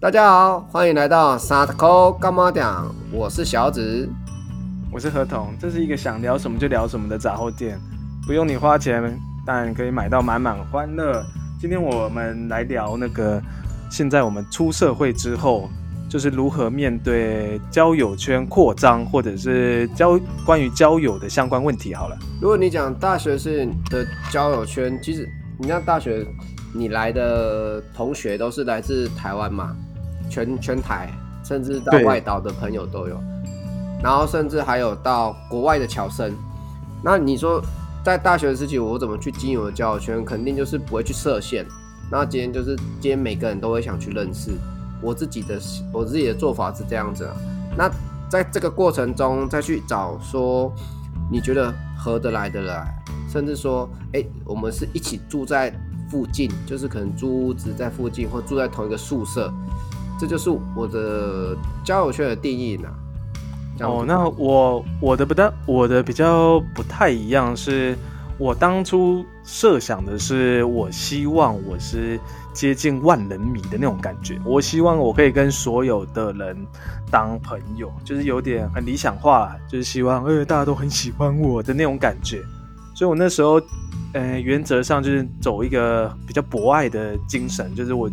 大家好，欢迎来到沙特扣干妈店，我是小紫。我是合同，这是一个想聊什么就聊什么的杂货店，不用你花钱，但可以买到满满欢乐。今天我们来聊那个，现在我们出社会之后，就是如何面对交友圈扩张，或者是交关于交友的相关问题。好了，如果你讲大学是的交友圈，其实你像大学，你来的同学都是来自台湾嘛，全全台，甚至到外岛的朋友都有，然后甚至还有到国外的侨生。那你说在大学时期，我怎么去经营我的交友圈？肯定就是不会去设限。那今天就是今天每个人都会想去认识。我自己的我自己的做法是这样子啊。那在这个过程中，再去找说你觉得合得来的人，甚至说，哎、我们是一起住在附近，就是可能租屋子在附近，或住在同一个宿舍，这就是我的交友圈的定义呢。哦，那我我的不太我的比较不太一样，是我当初设想的是，我希望我是接近万人迷的那种感觉，我希望我可以跟所有的人当朋友，就是有点很理想化，就是希望呃大家都很喜欢我的那种感觉，所以我那时候呃原则上就是走一个比较博爱的精神，就是我。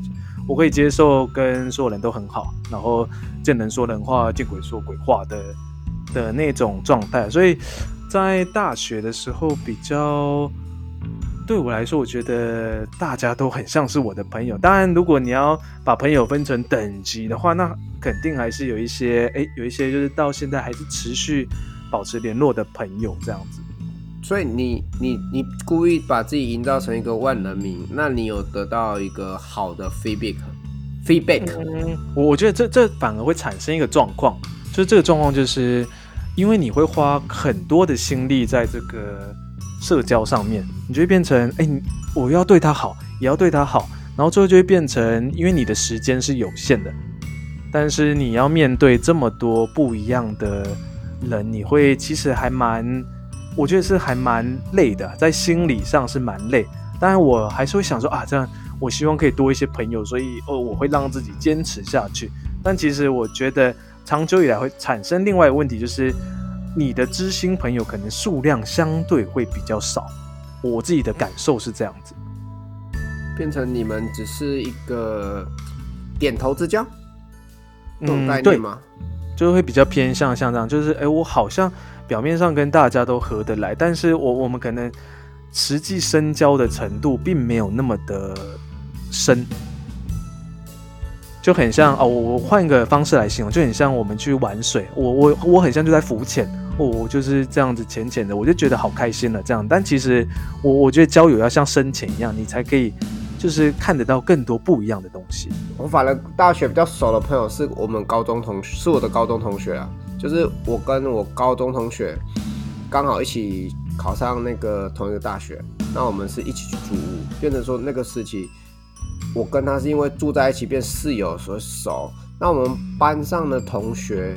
我可以接受跟所有人都很好，然后见人说人话，见鬼说鬼话的的那种状态。所以在大学的时候，比较对我来说，我觉得大家都很像是我的朋友。当然，如果你要把朋友分成等级的话，那肯定还是有一些，哎，有一些就是到现在还是持续保持联络的朋友这样子。所以你你你故意把自己营造成一个万人迷，那你有得到一个好的 feedback feedback？、嗯，我我觉得这这反而会产生一个状况，就是这个状况就是因为你会花很多的心力在这个社交上面，你就会变成哎，你我要对他好，也要对他好，然后最后就会变成，因为你的时间是有限的，但是你要面对这么多不一样的人，你会其实还蛮，我觉得是还蛮累的，在心理上是蛮累。当然，我还是会想说啊，这样我希望可以多一些朋友，所以哦，我会让自己坚持下去。但其实我觉得长久以来会产生另外一个问题，就是你的知心朋友可能数量相对会比较少。我自己的感受是这样子。变成你们只是一个点头之交嗯，对吗？就会比较偏向像这样，就是哎，我好像表面上跟大家都合得来，但是我我们可能实际深交的程度并没有那么的深，就很像哦，我我换一个方式来形容，就很像我们去玩水，我我我很像就在浮潜，哦，我就是这样子浅浅的，我就觉得好开心了这样，但其实我我觉得交友要像深潜一样，你才可以就是看得到更多不一样的东西。我反正大学比较熟的朋友是我们高中同学，是我的高中同学啊，就是我跟我高中同学刚好一起考上那个同一个大学，那我们是一起去住屋，变成说那个时期，我跟他是因为住在一起变室友所以熟。那我们班上的同学，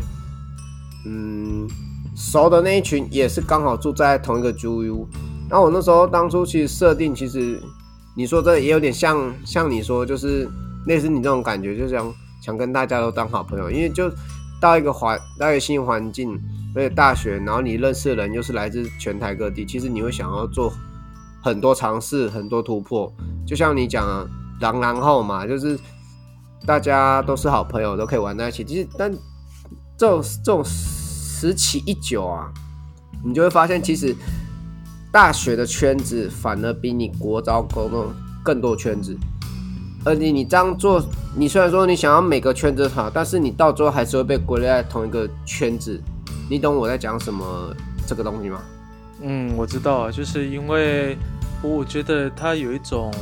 嗯，熟的那一群也是刚好住在同一个租屋。那我那时候当初其实设定，其实你说这也有点像像你说，就是类似你这种感觉，就想想跟大家都当好朋友，因为就到一个环到一个新环境，而且大学，然后你认识的人又是来自全台各地，其实你会想要做很多尝试，很多突破。就像你讲的，然然后嘛，就是大家都是好朋友，都可以玩在一起。其实，但这种这种时期一久啊，你就会发现，其实大学的圈子反而比你国招高中更多圈子。而且你这样做，你虽然说你想要每个圈子好，但是你到最后还是会被归类在同一个圈子。你懂我在讲什么这个东西吗？嗯，我知道啊，就是因为我觉得它有一种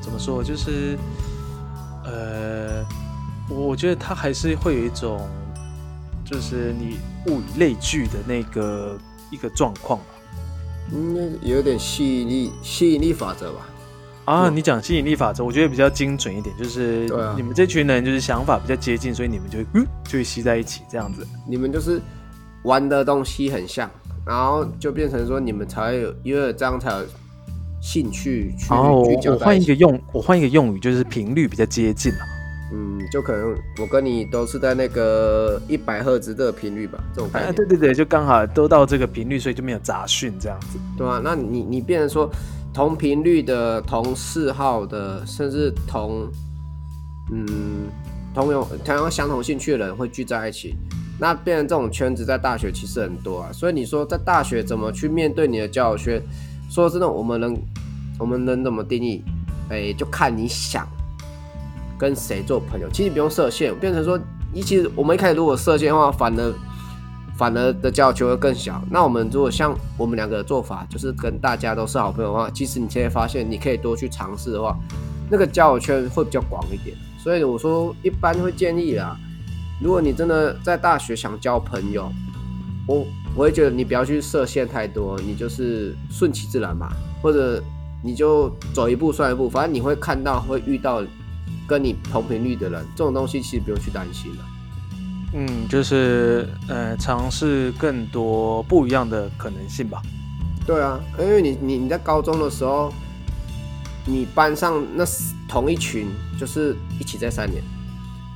怎么说，就是呃，我觉得它还是会有一种，就是你物以类聚的那个一个状况吧。应该有点吸引力吸引力法则吧？啊，嗯你讲吸引力法则，我觉得比较精准一点，就是你们这群人就是想法比较接近，所以你们就会嗯就会吸在一起这样子。你们就是玩的东西很像，然后就变成说你们才会有，因为这样才有兴趣去我。换一个用，我换一个用语，就是频率比较接近啊。嗯，就可能我跟你都是在那个一百赫兹的频率吧，这种概哎，念，对对对，就刚好都到这个频率，所以就没有杂讯这样子。对啊，那你你变成说同频率的、同嗜好的，甚至同嗯同有同样相同兴趣的人会聚在一起，那变成这种圈子在大学其实很多啊。所以你说在大学怎么去面对你的交友圈？说真的，我们能我们能怎么定义？哎，就看你想跟谁做朋友。其实不用设限，变成说一其实我们一开始如果设限的话，反而反而的交友圈会更小。那我们如果像我们两个的做法，就是跟大家都是好朋友的话，其实你现在发现你可以多去尝试的话，那个交友圈会比较广一点。所以我说一般会建议啦，如果你真的在大学想交朋友，我我会觉得你不要去设限太多，你就是顺其自然嘛，或者你就走一步算一步，反正你会看到会遇到跟你同频率的人，这种东西其实不用去担心了。嗯，就是呃，尝试更多不一样的可能性吧。对啊，因为你你你在高中的时候，你班上那同一群就是一起在三年，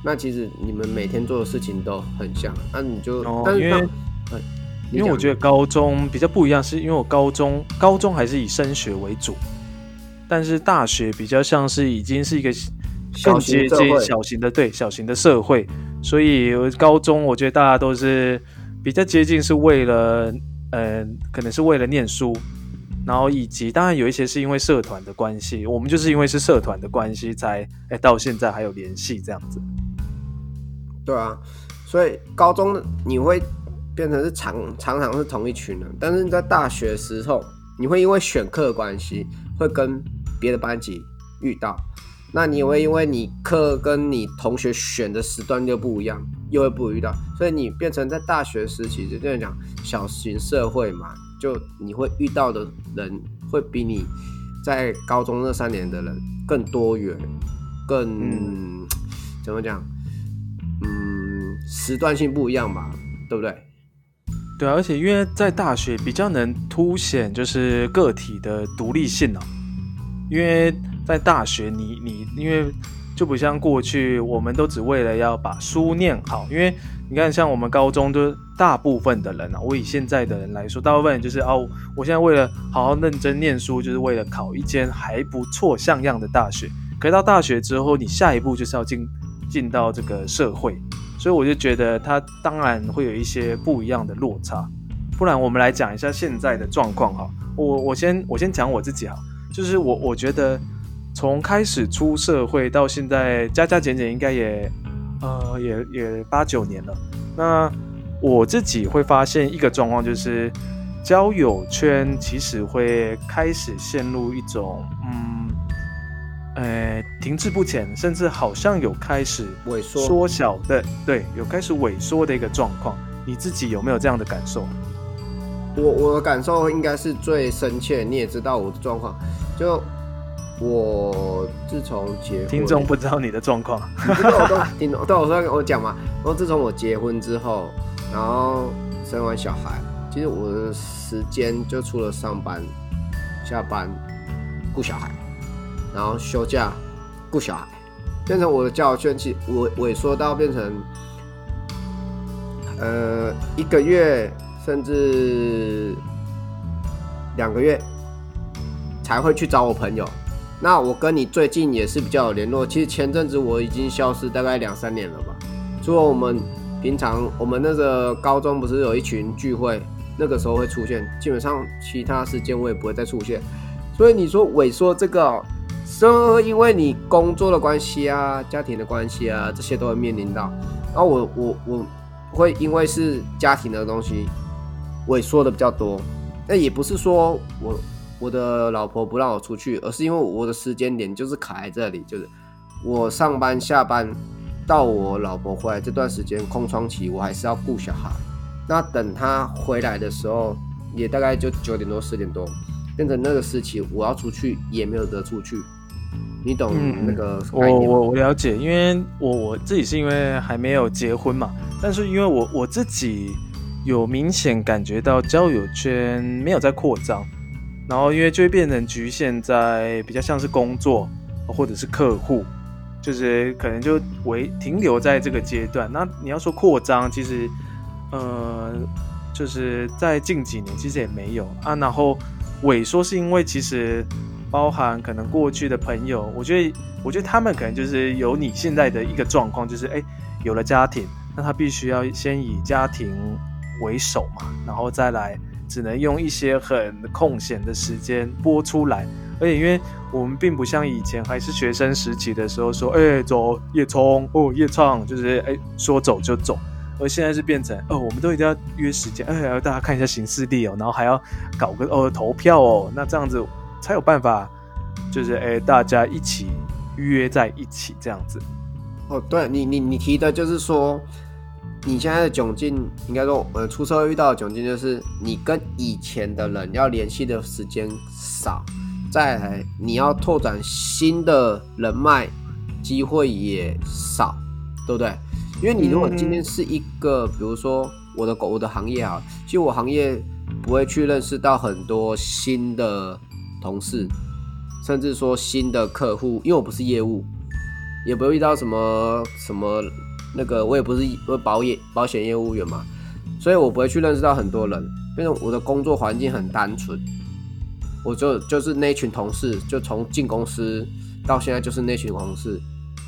那其实你们每天做的事情都很像，那你就，哦但是因为呃因为我觉得得高中比较不一样，是因为我高中高中还是以升学为主，但是大学比较像是已经是一个小更接近小型的对小型的社会，所以高中我觉得大家都是比较接近，是为了呃，可能是为了念书，然后以及当然有一些是因为社团的关系，我们就是因为是社团的关系才哎到现在还有联系这样子。对啊，所以高中你会变成是常常常是同一群人，但是你在大学时候，你会因为选课的关系，会跟别的班级遇到，那你也会因为你课跟你同学选的时段又不一样，又会不遇到，所以你变成在大学时期就这样讲小型社会嘛，就你会遇到的人会比你在高中那三年的人更多元，更、怎么讲？嗯，时段性不一样吧，对不对？对啊，而且因为在大学比较能凸显就是个体的独立性哦，因为在大学你你因为就不像过去我们都只为了要把书念好，因为你看像我们高中就是大部分的人啊，我以现在的人来说，大部分人就是哦，我现在为了好好认真念书，就是为了考一间还不错像样的大学。可是到大学之后，你下一步就是要进进到这个社会，所以我就觉得他当然会有一些不一样的落差。不然我们来讲一下现在的状况哈。我我先我先讲我自己哈，就是我我觉得从开始出社会到现在加加减减应该也呃也也八九年了。那我自己会发现一个状况，就是交友圈其实会开始陷入一种嗯呃停滞不前，甚至好像有开始萎缩，缩小的，对，有开始萎缩的一个状况。你自己有没有这样的感受？我我的感受应该是最深切。你也知道我的状况，就我自从结婚，听众不知道你的状况，你不知道我都听懂，对我说我讲嘛。然后自从我结婚之后，然后生完小孩，其实我的时间就除了上班、下班、顾小孩，然后休假顾小孩，变成我的交友圈其实萎萎缩到变成，呃，一个月甚至两个月才会去找我朋友。那我跟你最近也是比较有联络，其实前阵子我已经消失大概两三年了吧。除了我们平常我们那个高中不是有一群聚会，那个时候会出现，基本上其他时间我也不会再出现。所以你说萎缩这个、是因为你工作的关系啊、家庭的关系啊，这些都会面临到。然后我我我会因为是家庭的东西萎缩的比较多，那也不是说我。我的老婆不让我出去，而是因为我的时间点就是卡在这里，就是我上班下班到我老婆回来这段时间空窗期，我还是要顾小孩。那等她回来的时候，也大概就九点多十点多，变成那个时期，我要出去也没有得出去。你懂那个我我我了解，因为我我自己是因为还没有结婚嘛，但是因为我我自己有明显感觉到交友圈没有在扩张。然后，因为就会变成局限在比较像是工作或者是客户，就是可能就为停留在这个阶段。那你要说扩张，其实呃，就是在近几年其实也没有啊。然后萎缩是因为其实包含可能过去的朋友，我觉得我觉得他们可能就是有你现在的一个状况，就是哎有了家庭，那他必须要先以家庭为首嘛，然后再来只能用一些很空闲的时间播出来。而且，因为我们并不像以前还是学生时期的时候，说，哎，走夜冲哦，夜唱，就是哎，说走就走。而现在是变成，哦，我们都一定要约时间，哎，要大家看一下行事历哦，然后还要搞个哦投票哦，那这样子才有办法，就是哎，大家一起约在一起这样子。哦，对你，你你提的就是说，你现在的窘境，应该说，呃，出社会遇到的窘境，就是你跟以前的人要联系的时间少。再来，你要拓展新的人脉机会也少，对不对？因为你如果今天是一个，比如说我的狗我的行业啊，其实我行业不会去认识到很多新的同事，甚至说新的客户，因为我不是业务，也不会遇到什么什么那个，我也不是保业保险业务员嘛，所以我不会去认识到很多人，因为我的工作环境很单纯。我就就是那群同事，就从进公司到现在就是那群同事。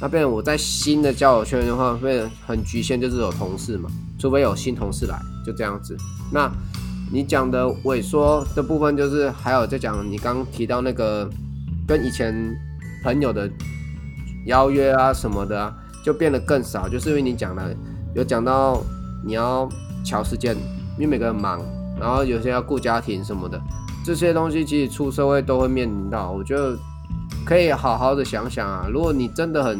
那变成我在新的交友圈的话，变很局限，就是有同事嘛，除非有新同事来，就这样子。那你讲的萎缩的部分，就是还有在讲你刚提到那个跟以前朋友的邀约啊什么的啊，就变得更少，就是因为你讲了有讲到你要调时间，因为每个人忙，然后有些要顾家庭什么的。这些东西其实出社会都会面临到，我觉得可以好好的想想啊。如果你真的很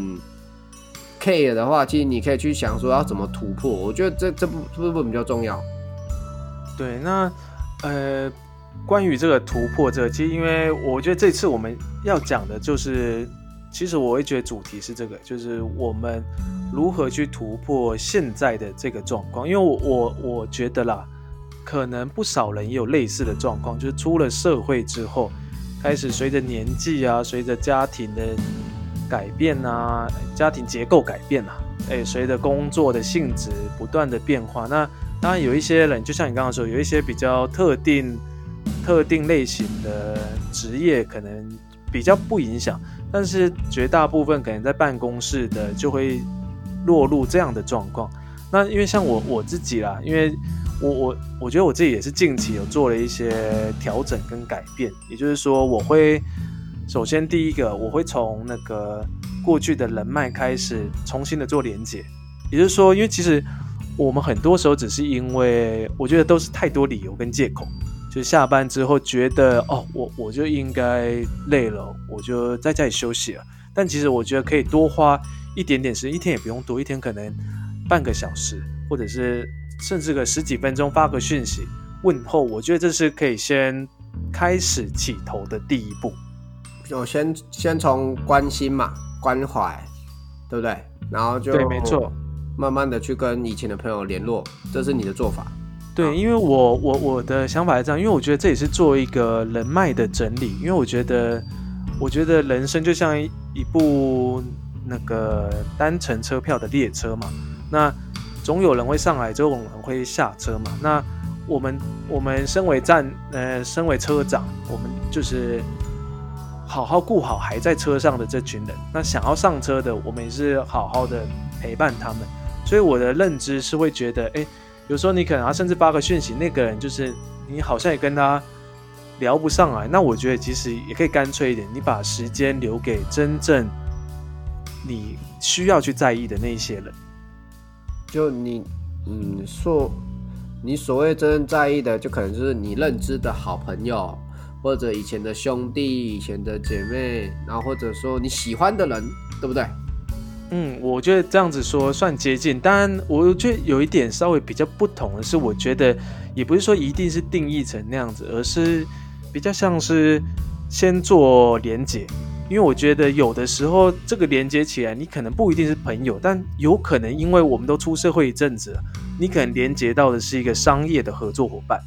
care 的话，其实你可以去想说要怎么突破。我觉得这这部这部分比较重要。对，那呃，关于这个突破，这个其实因为我觉得这次我们要讲的就是，其实我会觉得主题是这个，就是我们如何去突破现在的这个状况。因为我我我觉得啦。可能不少人也有类似的状况，就是出了社会之后，开始随着年纪啊，随着家庭的改变啊，家庭结构改变啊，哎，随着工作的性质不断的变化，那当然有一些人，就像你刚刚说，有一些比较特定、特定类型的职业可能比较不影响，但是绝大部分可能在办公室的就会落入这样的状况。那因为像我我自己啦，因为。我我我觉得我自己也是近期有做了一些调整跟改变，也就是说，我会首先第一个，我会从那个过去的人脉开始重新的做连接，也就是说，因为其实我们很多时候只是因为我觉得都是太多理由跟借口，就下班之后觉得哦，我我就应该累了，我就在家里休息了。但其实我觉得可以多花一点点时间，一天也不用多，一天可能半个小时，或者是。甚至个十几分钟发个讯息问候，我觉得这是可以先开始起头的第一步。就先先从关心嘛，关怀，对不对？然后就对，没错，慢慢的去跟以前的朋友联络，这是你的做法。对，因为我我我的想法是这样，因为我觉得这也是做一个人脉的整理。因为我觉得，我觉得人生就像一部那个单程车票的列车嘛，那。总有人会上来，总有人会下车嘛。那我们我们身为站呃，身为车长，我们就是好好顾好还在车上的这群人。那想要上车的，我们也是好好的陪伴他们。所以我的认知是会觉得，哎，有时候你可能啊甚至发个讯息，那个人就是你好像也跟他聊不上来。那我觉得其实也可以干脆一点，你把时间留给真正你需要去在意的那些人。就你，嗯，说你所谓真正在意的，就可能就是你认知的好朋友，或者以前的兄弟、以前的姐妹，然后或者说你喜欢的人，对不对？嗯，我觉得这样子说算接近。当然，我觉得有一点稍微比较不同的是，我觉得也不是说一定是定义成那样子，而是比较像是先做连接。因为我觉得有的时候这个连接起来，你可能不一定是朋友，但有可能因为我们都出社会一阵子了，你可能连接到的是一个商业的合作伙伴。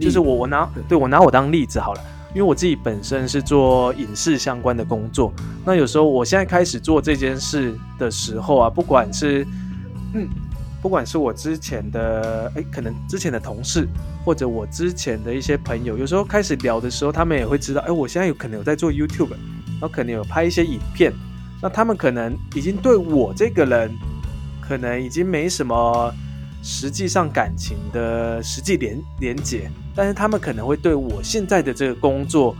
就是我我拿对我拿我当例子好了，因为我自己本身是做影视相关的工作，那有时候我现在开始做这件事的时候啊，不管是嗯，不管是我之前的哎，可能之前的同事，或者我之前的一些朋友，有时候开始聊的时候，他们也会知道，哎，我现在有可能有在做 YouTube，然后可能有拍一些影片，那他们可能已经对我这个人，可能已经没什么。实际上感情的实际连连结，但是他们可能会对我现在的这个工作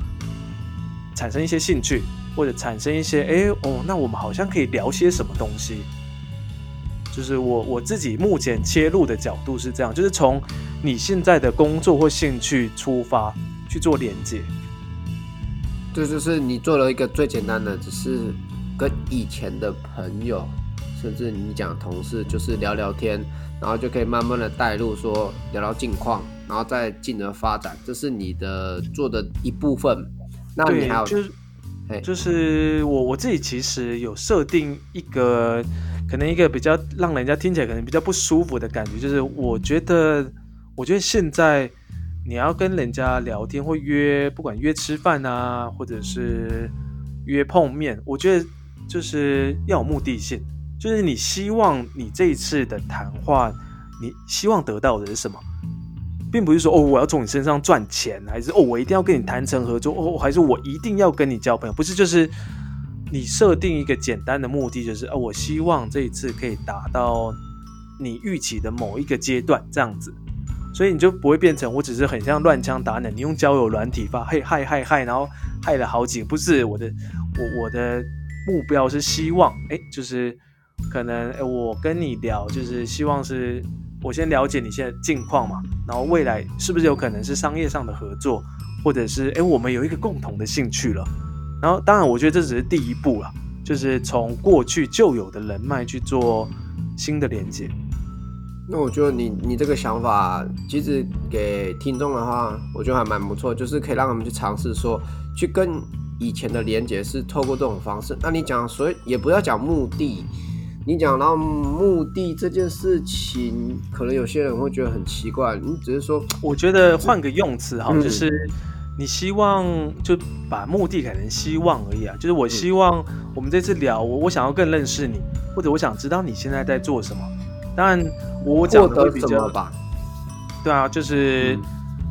产生一些兴趣，或者产生一些哎哦，那我们好像可以聊些什么东西。就是我我自己目前切入的角度是这样，就是从你现在的工作或兴趣出发去做连接。这就是你做了一个最简单的，只是跟以前的朋友，甚至你讲同事，就是聊聊天。然后就可以慢慢的带入，说聊聊近况，然后再进而发展，这是你的做的一部分。那你还有就是，就是我我自己其实有设定一个，可能一个比较让人家听起来可能比较不舒服的感觉，就是我觉得，我觉得现在你要跟人家聊天或约，不管约吃饭啊，或者是约碰面，我觉得就是要有目的性。就是你希望你这一次的谈话，你希望得到的是什么，并不是说哦我要从你身上赚钱，还是哦我一定要跟你谈成合作，哦还是我一定要跟你交朋友，不是就是你设定一个简单的目的，就是哦我希望这一次可以达到你预期的某一个阶段这样子，所以你就不会变成我只是很像乱枪打鸟，你用交友软体发嘿嗨嗨嗨，然后害了好几个，不是我的我我的目标是希望哎就是。可能诶，我跟你聊，就是希望是我先了解你现在近况嘛，然后未来是不是有可能是商业上的合作，或者是诶，我们有一个共同的兴趣了。然后当然，我觉得这只是第一步了，就是从过去旧有的人脉去做新的连接。那我觉得你你这个想法，其实给听众的话，我觉得还蛮不错，就是可以让他们去尝试说，去跟以前的连接是透过这种方式。那你讲，所以也不要讲目的。你讲到目的这件事情，可能有些人会觉得很奇怪。你只是说，我觉得换个用词哈，就是你希望就把目的改成希望而已啊。就是我希望我们这次聊，我我想要更认识你，或者我想知道你现在在做什么。当然，我讲的比较吧。对啊，就是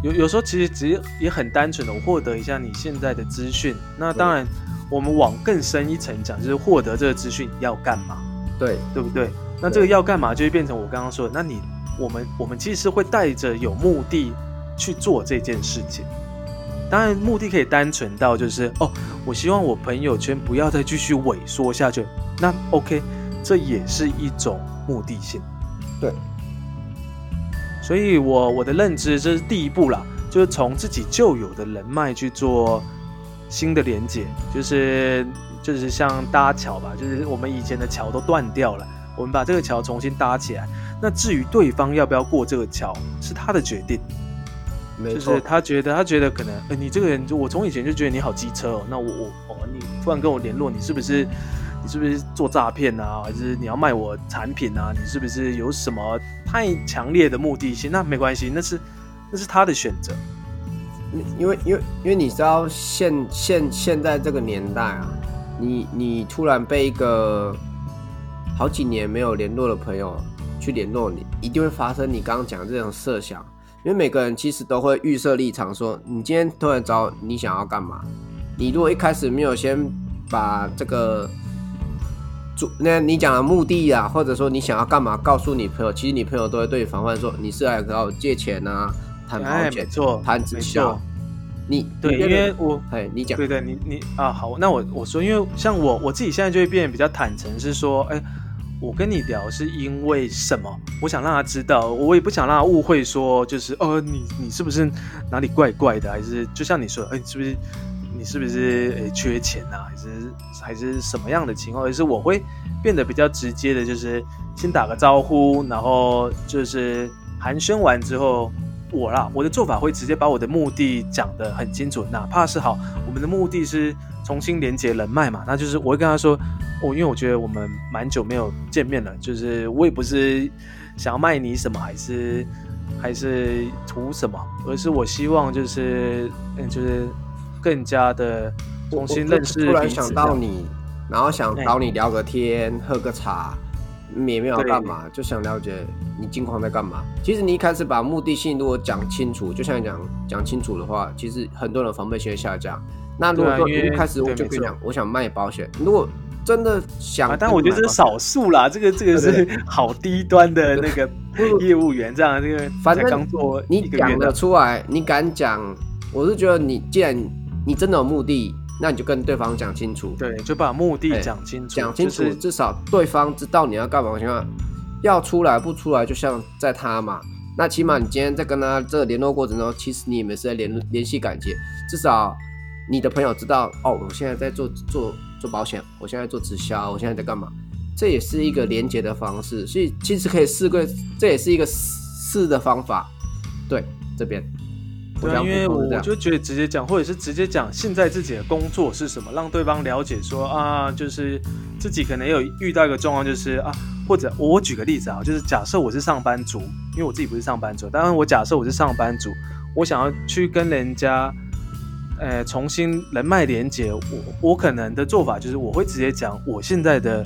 有有时候其实只是也很单纯的，我获得一下你现在的资讯。那当然，我们往更深一层讲，就是获得这个资讯要干嘛？对对不对？那这个要干嘛，就会变成我刚刚说的。那你我们我们其实会带着有目的去做这件事情。当然，目的可以单纯到就是哦，我希望我朋友圈不要再继续萎缩下去。那 OK，这也是一种目的性。对。所以我我的认知这是第一步啦，就是从自己旧有的人脉去做新的连接，就是。就是像搭桥吧，就是我们以前的桥都断掉了，我们把这个桥重新搭起来。那至于对方要不要过这个桥，是他的决定。就是他觉得，他觉得可能，呃，你这个人，就我从以前就觉得你好机车哦。那我我哦，你突然跟我联络，你是不是你是不是做诈骗啊？还是你要卖我产品啊？你是不是有什么太强烈的目的性？那没关系，那是那是他的选择。因为因为因为你知道现现现在这个年代啊。你你突然被一个好几年没有联络的朋友去联络你，一定会发生你刚刚讲的这种设想，因为每个人其实都会预设立场，说你今天突然找你想要干嘛？你如果一开始没有先把这个主那你讲的目的啊，或者说你想要干嘛，告诉你朋友，其实你朋友都会对你防范说你是来找我借钱啊，谈保险、谈直销。你对，因为我哎，你讲对对，你你啊，好，那我我说，因为像我我自己现在就会变得比较坦诚，是说，哎，我跟你聊是因为什么？我想让他知道，我也不想让他误会，说就是呃，你你是不是哪里怪怪的？还是就像你说，哎，你是不是你是不是哎缺钱啊？还是还是什么样的情况？而是我会变得比较直接的，就是先打个招呼，然后就是寒暄完之后。我啦，我的做法会直接把我的目的讲得很清楚，哪怕是好，我们的目的是重新连接人脉嘛，那就是我会跟他说，我因为我觉得我们蛮久没有见面了，就是我也不是想要卖你什么，还是还是图什么，而是我希望就是嗯，就是更加的重新认识突然想到你，然后想哎。找你聊个天，喝个茶，也没有要干嘛，就想了解你近况在干嘛。其实你一开始把目的性如果讲清楚，就像你讲讲清楚的话，其实很多人防备心会下降。那如果一开始我就跟你讲，我想卖保险，如果真的想啊，但我觉得这是少数啦，这个这个是好低端的那个 业务员，这样这个反正刚做你讲的，出来，你敢讲，我是觉得你既然你真的有目的，那你就跟对方讲清楚，对，就把目的哎讲清楚，讲清楚，就是至少对方知道你要干嘛的情况下，要出来不出来，就像在他嘛。那起码你今天在跟他这个联络过程中，其实你们是在联联系感情，至少你的朋友知道哦，我现在在做做做保险，我现在做直销，我现在在干嘛，这也是一个连接的方式，所以其实可以试个，这也是一个试的方法。对，这边，对因为我就觉得直接讲，或者是直接讲现在自己的工作是什么，让对方了解说啊，就是自己可能有遇到一个状况，就是啊，或者我举个例子啊，就是假设我是上班族，因为我自己不是上班族，当然我假设我是上班族，我想要去跟人家。呃，重新人脉连接，我我可能的做法就是我会直接讲我现在的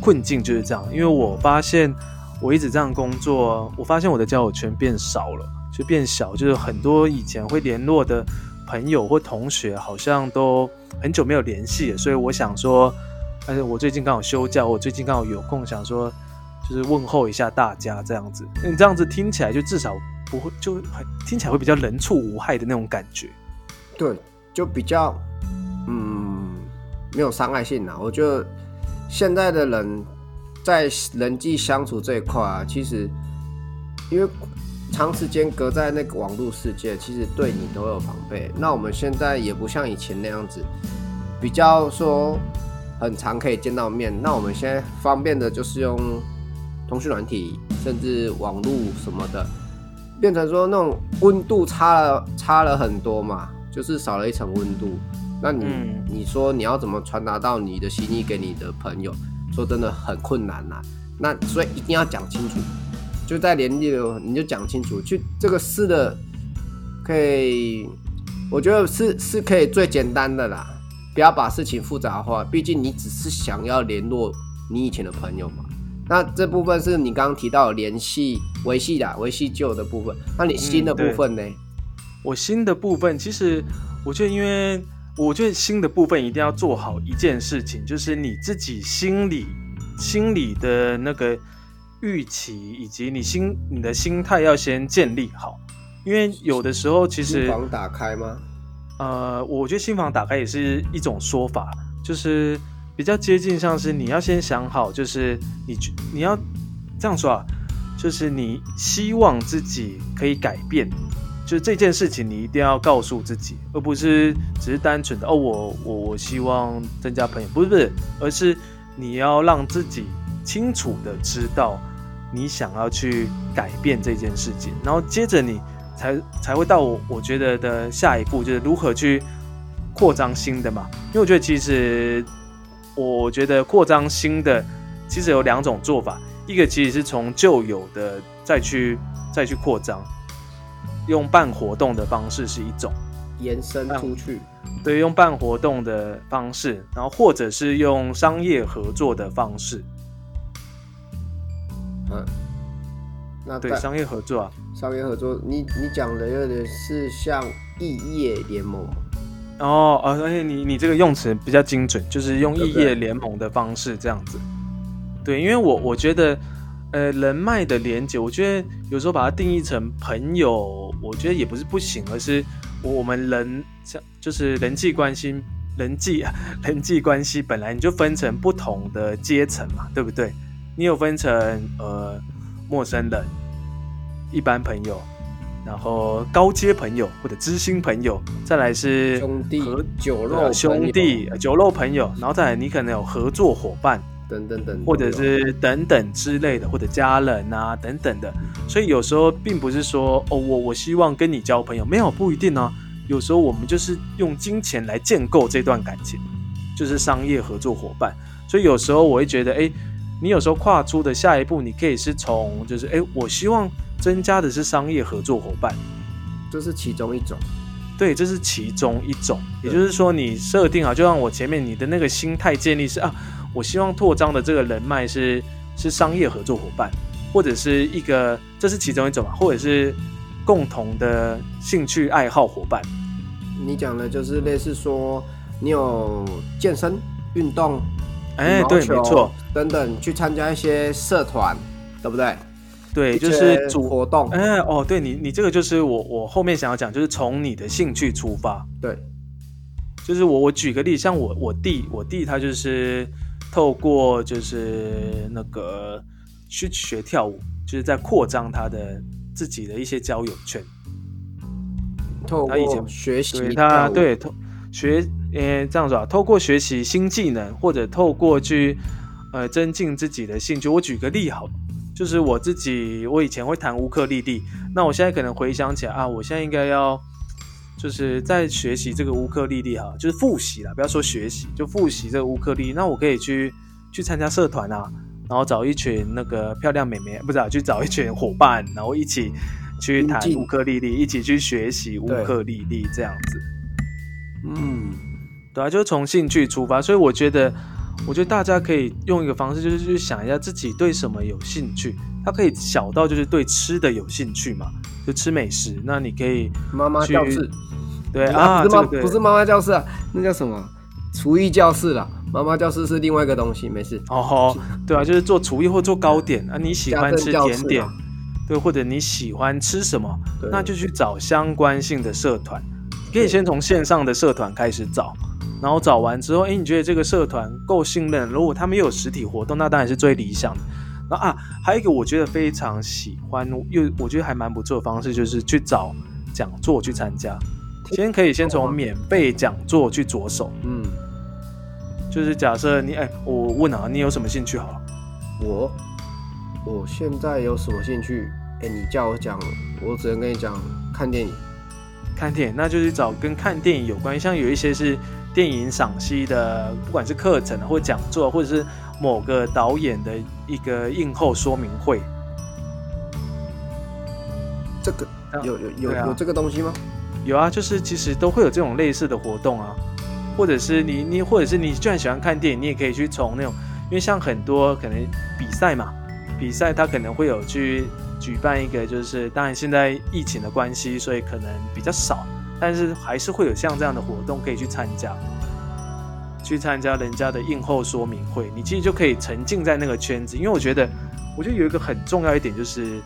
困境就是这样，因为我发现我一直这样工作，我发现我的交友圈变少了，就变小，就是很多以前会联络的朋友或同学好像都很久没有联系了，所以我想说，而且我最近刚好休假，我最近刚好有空，想说就是问候一下大家这样子，你这样子听起来就至少不会就很听起来会比较人畜无害的那种感觉。对，就比较嗯没有伤害性啦。我觉得现在的人在人际相处这一块啊，其实因为长时间隔在那个网络世界，其实对你都有防备。那我们现在也不像以前那样子，比较说很常可以见到面。那我们现在方便的就是用通讯软体，甚至网络什么的，变成说那种温度差了差了很多嘛，就是少了一层温度。那你、嗯你说你要怎么传达到你的心意给你的朋友？说真的很困难呐、那所以一定要讲清楚，就在联系的你就讲清楚，去这个试的可以，我觉得是是可以最简单的啦，不要把事情复杂化，毕竟你只是想要联络你以前的朋友嘛。那这部分是你刚刚提到联系、维系的、维系旧的部分。那你新的部分呢？我新的部分，其实我觉得，因为我觉得新的部分一定要做好一件事情，就是你自己心里心里的那个预期，以及你心你的心态要先建立好。因为有的时候其实，心房打开吗？呃，我觉得新房打开也是一种说法，就是比较接近像是你要先想好，就是你觉你要这样说啊，就是你希望自己可以改变，就是这件事情你一定要告诉自己，而不是只是单纯的哦，我我我希望增加朋友，不是不是，而是你要让自己清楚的知道你想要去改变这件事情，然后接着你才才会到我我觉得的下一步，就是如何去扩张新的嘛，因为我觉得其实我觉得扩张新的其实有两种做法，一个其实是从旧有的再去再去扩张。用办活动的方式是一种，延伸出去，对，用办活动的方式，然后或者是用商业合作的方式，嗯，那对商业合作啊，商业合作，你你讲的有点是像异业联盟，哦，呃，而且你你这个用词比较精准，就是用异业联盟的方式这样子。对，因为我我觉得，呃，人脉的连接，我觉得有时候把它定义成朋友，我觉得也不是不行，而是我我们人像就是人际关系，人际 人际关系本来你就分成不同的阶层嘛，对不对？你有分成呃陌生人、一般朋友，然后高阶朋友或者知心朋友，再来是兄弟合酒肉兄弟、呃酒肉朋友，然后再来你可能有合作伙伴，等等等，或者是等等之类的，或者家人啊等等的。所以有时候并不是说哦，我我希望跟你交朋友，没有不一定啊。有时候我们就是用金钱来建构这段感情，就是商业合作伙伴。所以有时候我会觉得，哎，你有时候跨出的下一步，你可以是从就是哎，我希望增加的是商业合作伙伴。这是其中一种。对，这是其中一种。也就是说，你设定好，就像我前面你的那个心态建立是啊，我希望拓张的这个人脉是是商业合作伙伴，或者是一个，这是其中一种嘛，或者是共同的兴趣爱好伙伴。你讲的就是类似说，你有健身运动，哎，对，没错，等等，去参加一些社团，对不对？对，就是主活动。哎，哦，对你，你这个就是我，我后面想要讲，就是从你的兴趣出发。对，就是我，我举个例，像我，我弟，我弟他就是透过就是那个去学跳舞，就是在扩张他的自己的一些交友圈。透过学习，他对透学，呃，这样子啊，透过学习新技能，或者透过去呃增进自己的兴趣。我举个例好。就是我自己，我以前会弹乌克丽丽，那我现在可能回想起来啊，我现在应该要就是在学习这个乌克丽丽哈，就是复习了，不要说学习，就复习这个乌克丽。那我可以去去参加社团啊，然后找一群那个漂亮美眉，不是啊，去找一群伙伴，然后一起去弹乌克丽丽，一起去学习乌克丽丽这样子。嗯，对啊，就是从兴趣出发，所以我觉得。我觉得大家可以用一个方式，就是去想一下自己对什么有兴趣。它可以小到就是对吃的有兴趣嘛，就吃美食。那你可以妈妈教室，对啊，不是妈不是妈妈教室啊，那叫什么厨艺教室啦。妈妈教室是另外一个东西，没事。哦吼，对啊，就是做厨艺或做糕点啊。你喜欢吃甜点，对，或者你喜欢吃什么，那就去找相关性的社团。可以先从线上的社团开始找。然后找完之后，哎，你觉得这个社团够信任？如果他们又有实体活动，那当然是最理想的。那啊，还有一个我觉得非常喜欢，又我觉得还蛮不错的方式，就是去找讲座去参加。先可以先从免费讲座去着手。嗯，就是假设你，哎，我问啊，你有什么兴趣？好了，我我现在有什么兴趣？哎，你叫我讲，我只能跟你讲看电影。看电影，那就是找跟看电影有关，像有一些是。电影赏析的，不管是课程或讲座，或者是某个导演的一个映后说明会，这个有有有有这个东西吗？有啊，就是其实都会有这种类似的活动啊，或者是你你或者是你，就然喜欢看电影，你也可以去从那种，因为像很多可能比赛嘛，比赛它可能会有去举办一个，就是当然现在疫情的关系，所以可能比较少。但是还是会有像这样的活动可以去参加，去参加人家的映后说明会，你其实就可以沉浸在那个圈子。因为我觉得，我觉得有一个很重要一点就是，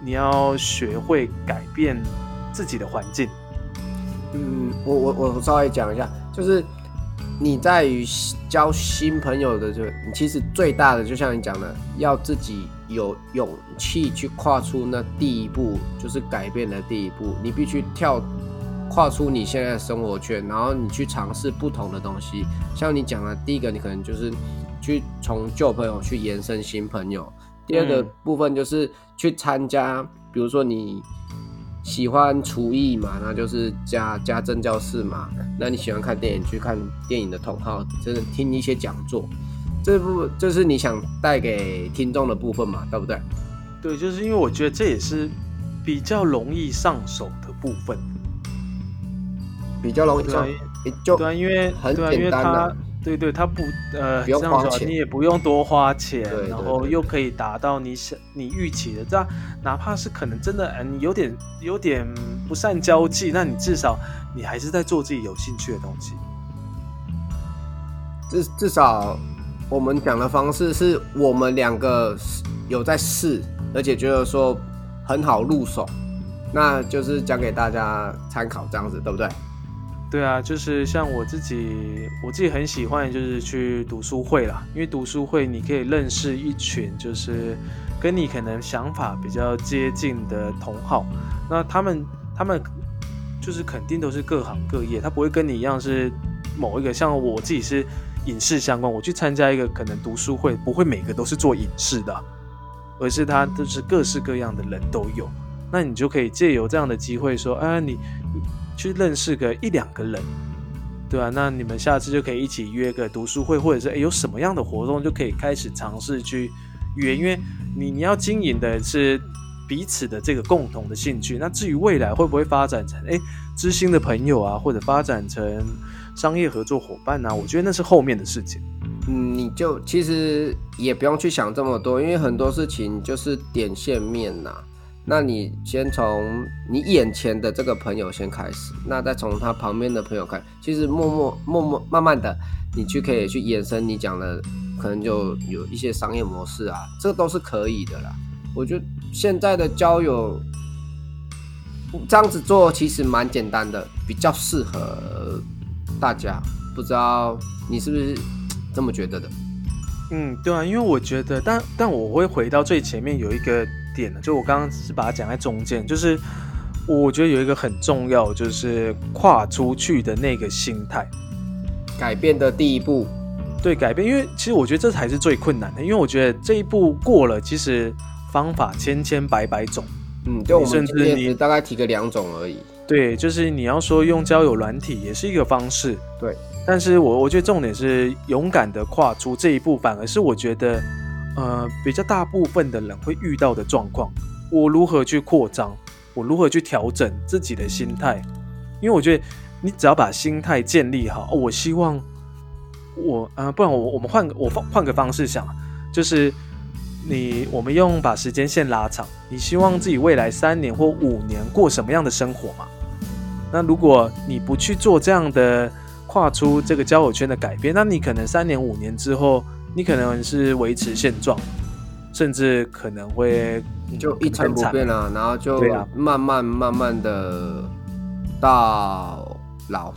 你要学会改变自己的环境。嗯，我我我稍微讲一下，就是你在于交新朋友的就，你其实最大的就像你讲的，要自己有勇气去跨出那第一步，就是改变的第一步，你必须跳。跨出你现在的生活圈，然后你去尝试不同的东西。像你讲的，第一个你可能就是去从旧朋友去延伸新朋友；第二个部分就是去参加，比如说你喜欢厨艺嘛，那就是加加政教室嘛。那你喜欢看电影，去看电影的同好，就是听一些讲座。这部分就是你想带给听众的部分嘛，对不对？对，就是因为我觉得这也是比较容易上手的部分。比较容易，就对，因为很简单的，对对，他不呃，不用花钱，你也不用多花钱，然后又可以达到你想你预期的，这样哪怕是可能真的，嗯，有点有点不善交际，那你至少你还是在做自己有兴趣的东西。至至少我们讲的方式是我们两个有在试，而且觉得说很好入手，那就是讲给大家参考，这样子对不对？对啊，就是像我自己，我自己很喜欢，就是去读书会啦。因为读书会你可以认识一群，就是跟你可能想法比较接近的同好。那他们，他们就是肯定都是各行各业，他不会跟你一样是某一个。像我自己是影视相关，我去参加一个可能读书会，不会每个都是做影视的，而是他都是各式各样的人都有。那你就可以借由这样的机会说，啊，你。去认识个一两个人，对吧？那你们下次就可以一起约个读书会，或者是诶有什么样的活动就可以开始尝试去约，因为你你要经营的是彼此的这个共同的兴趣。那至于未来会不会发展成诶知心的朋友啊，或者发展成商业合作伙伴啊，我觉得那是后面的事情。嗯，你就其实也不用去想这么多，因为很多事情就是点线面呐。那你先从你眼前的这个朋友先开始，那再从他旁边的朋友开，其实默默默默慢慢的，你去可以去延伸你讲的，可能就有一些商业模式啊，这都是可以的啦。我觉得现在的交友这样子做其实蛮简单的，比较适合大家。不知道你是不是这么觉得的？嗯，对啊，因为我觉得，但但我会回到最前面有一个。点就我刚刚是把它讲在中间，就是我觉得有一个很重要，就是跨出去的那个心态，改变的第一步，对，改变，因为其实我觉得这才是最困难的，因为我觉得这一步过了，其实方法千千百百种，嗯，对我们今天大概提个两种而已，对，就是你要说用交友软体也是一个方式，对，但是我我觉得重点是勇敢的跨出这一步，反而是我觉得。呃，比较大部分的人会遇到的状况，我如何去扩张？我如何去调整自己的心态？因为我觉得，你只要把心态建立好，我希望我呃，不然我我们换个我换换个方式想，就是你我们用把时间线拉长，你希望自己未来三年或五年过什么样的生活嘛？那如果你不去做这样的跨出这个交友圈的改变，那你可能三年五年之后。你可能是维持现状，甚至可能会就一成不变了，然后就慢慢慢慢的到老。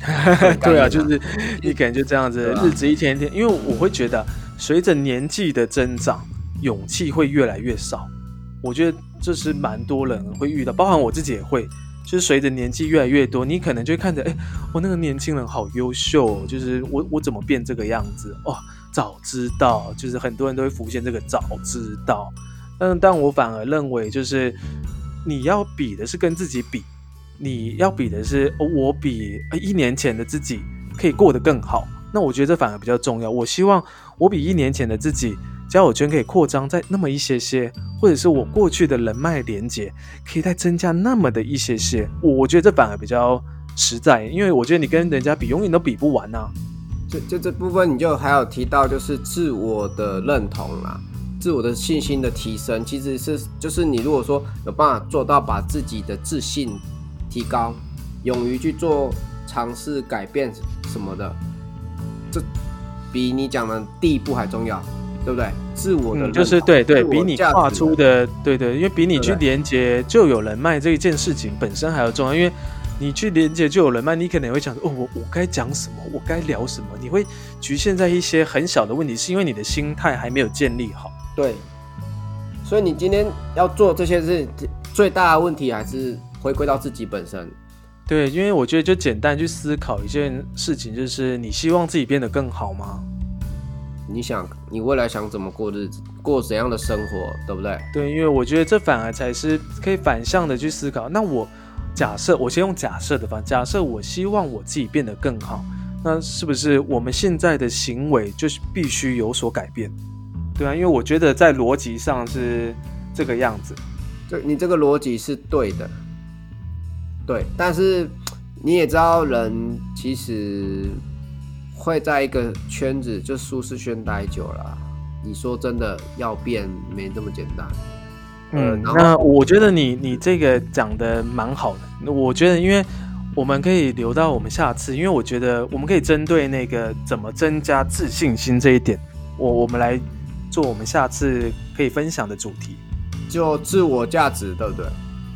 对啊，就是你感觉这样子，日子一天一天，因为我会觉得随着年纪的增长，勇气会越来越少。我觉得这是蛮多人会遇到，包含我自己也会。就是随着年纪越来越多，你可能就会看着，哎，我那个年轻人好优秀，就是我我怎么变这个样子？哦，早知道，就是很多人都会浮现这个早知道。嗯，但我反而认为，就是你要比的是跟自己比，你要比的是我比一年前的自己可以过得更好。那我觉得这反而比较重要。我希望我比一年前的自己。交友圈可以扩张在那么一些些，或者是我过去的人脉连接可以再增加那么的一些些，我我觉得这反而比较实在，因为我觉得你跟人家比，永远都比不完呐。就就这部分，你就还有提到就是自我的认同啦，自我的信心的提升，其实是就是你如果说有办法做到把自己的自信提高，勇于去做尝试改变什么的，这比你讲的第一步还重要。对不对？自我的就是对对，比你跨出的，对对，因为比你去连接就有人脉这一件事情本身还要重要，因为你去连接就有人脉，你可能会想说，哦，我我该讲什么，我该聊什么，你会局限在一些很小的问题，是因为你的心态还没有建立好。对，所以你今天要做这些事，最大的问题还是回归到自己本身。对，因为我觉得就简单去思考一件事情，就是你希望自己变得更好吗？你想，你未来想怎么过日子，过怎样的生活，对不对？对，因为我觉得这反而才是可以反向的去思考。那我假设，我先用假设的方，假设我希望我自己变得更好，那是不是我们现在的行为就是必须有所改变？对啊，因为我觉得在逻辑上是这个样子。对，你这个逻辑是对的。对，但是你也知道，人其实。会在一个圈子就舒适圈待久了，你说真的要变没这么简单。嗯，那我觉得你你这个讲的蛮好的。我觉得，因为我们可以留到我们下次，因为我觉得我们可以针对那个怎么增加自信心这一点，我我们来做我们下次可以分享的主题，就自我价值，对不对？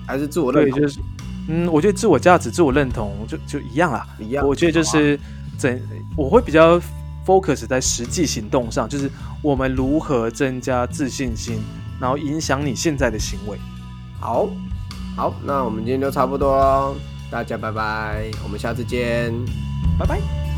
还是自我认同？就是，嗯，我觉得自我价值、自我认同就就一样啦，一样。我觉得就是怎。我会比较 focus 在实际行动上，就是我们如何增加自信心，然后影响你现在的行为。好，好，那我们今天就差不多喽，大家拜拜，我们下次见，拜拜。